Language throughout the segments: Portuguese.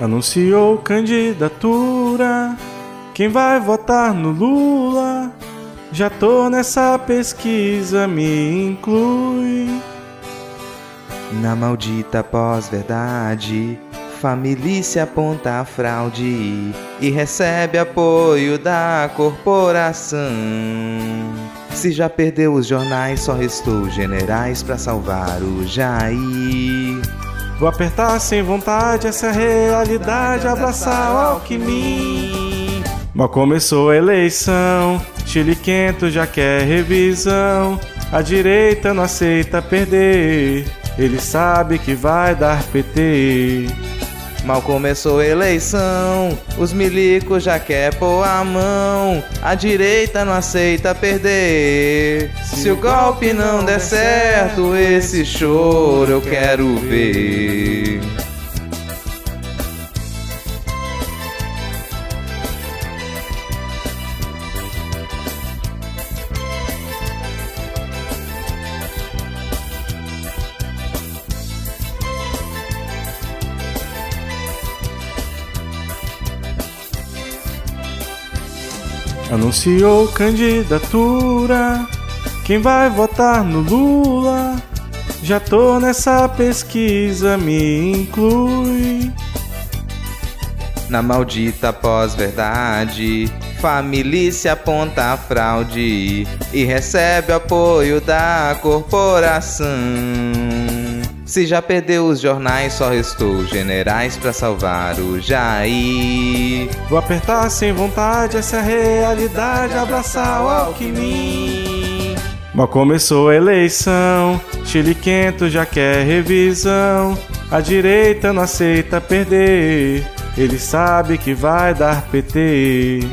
Anunciou candidatura. Quem vai votar no Lula? Já tô nessa pesquisa, me inclui. Na maldita pós-verdade, família aponta a fraude e recebe apoio da corporação. Se já perdeu os jornais, só restou generais para salvar o Jair. Vou apertar sem vontade essa realidade, abraçar o Alckmin. Mal começou a eleição, Chile quento já quer revisão. A direita não aceita perder, ele sabe que vai dar PT. Mal começou a eleição, os milicos já quer pôr a mão. A direita não aceita perder. Se o golpe não der certo, esse choro eu quero ver. Anunciou candidatura. Quem vai votar no Lula? Já tô nessa pesquisa, me inclui. Na maldita pós-verdade, família aponta a fraude e recebe apoio da corporação. Se já perdeu os jornais, só restou generais para salvar o Jair. Vou apertar sem vontade essa realidade, abraçar o Alckmin. Mal começou a eleição, Chile quento já quer revisão. A direita não aceita perder, ele sabe que vai dar PT.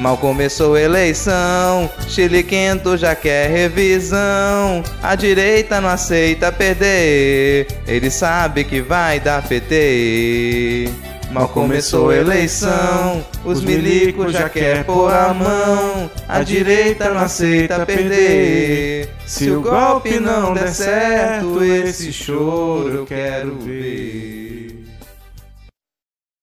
Mal começou a eleição, Chile quento já quer revisão. A direita não aceita perder, ele sabe que vai dar PT. Mal começou a eleição, os milicos já quer pôr a mão. A direita não aceita perder. Se o golpe não der certo, esse choro eu quero ver.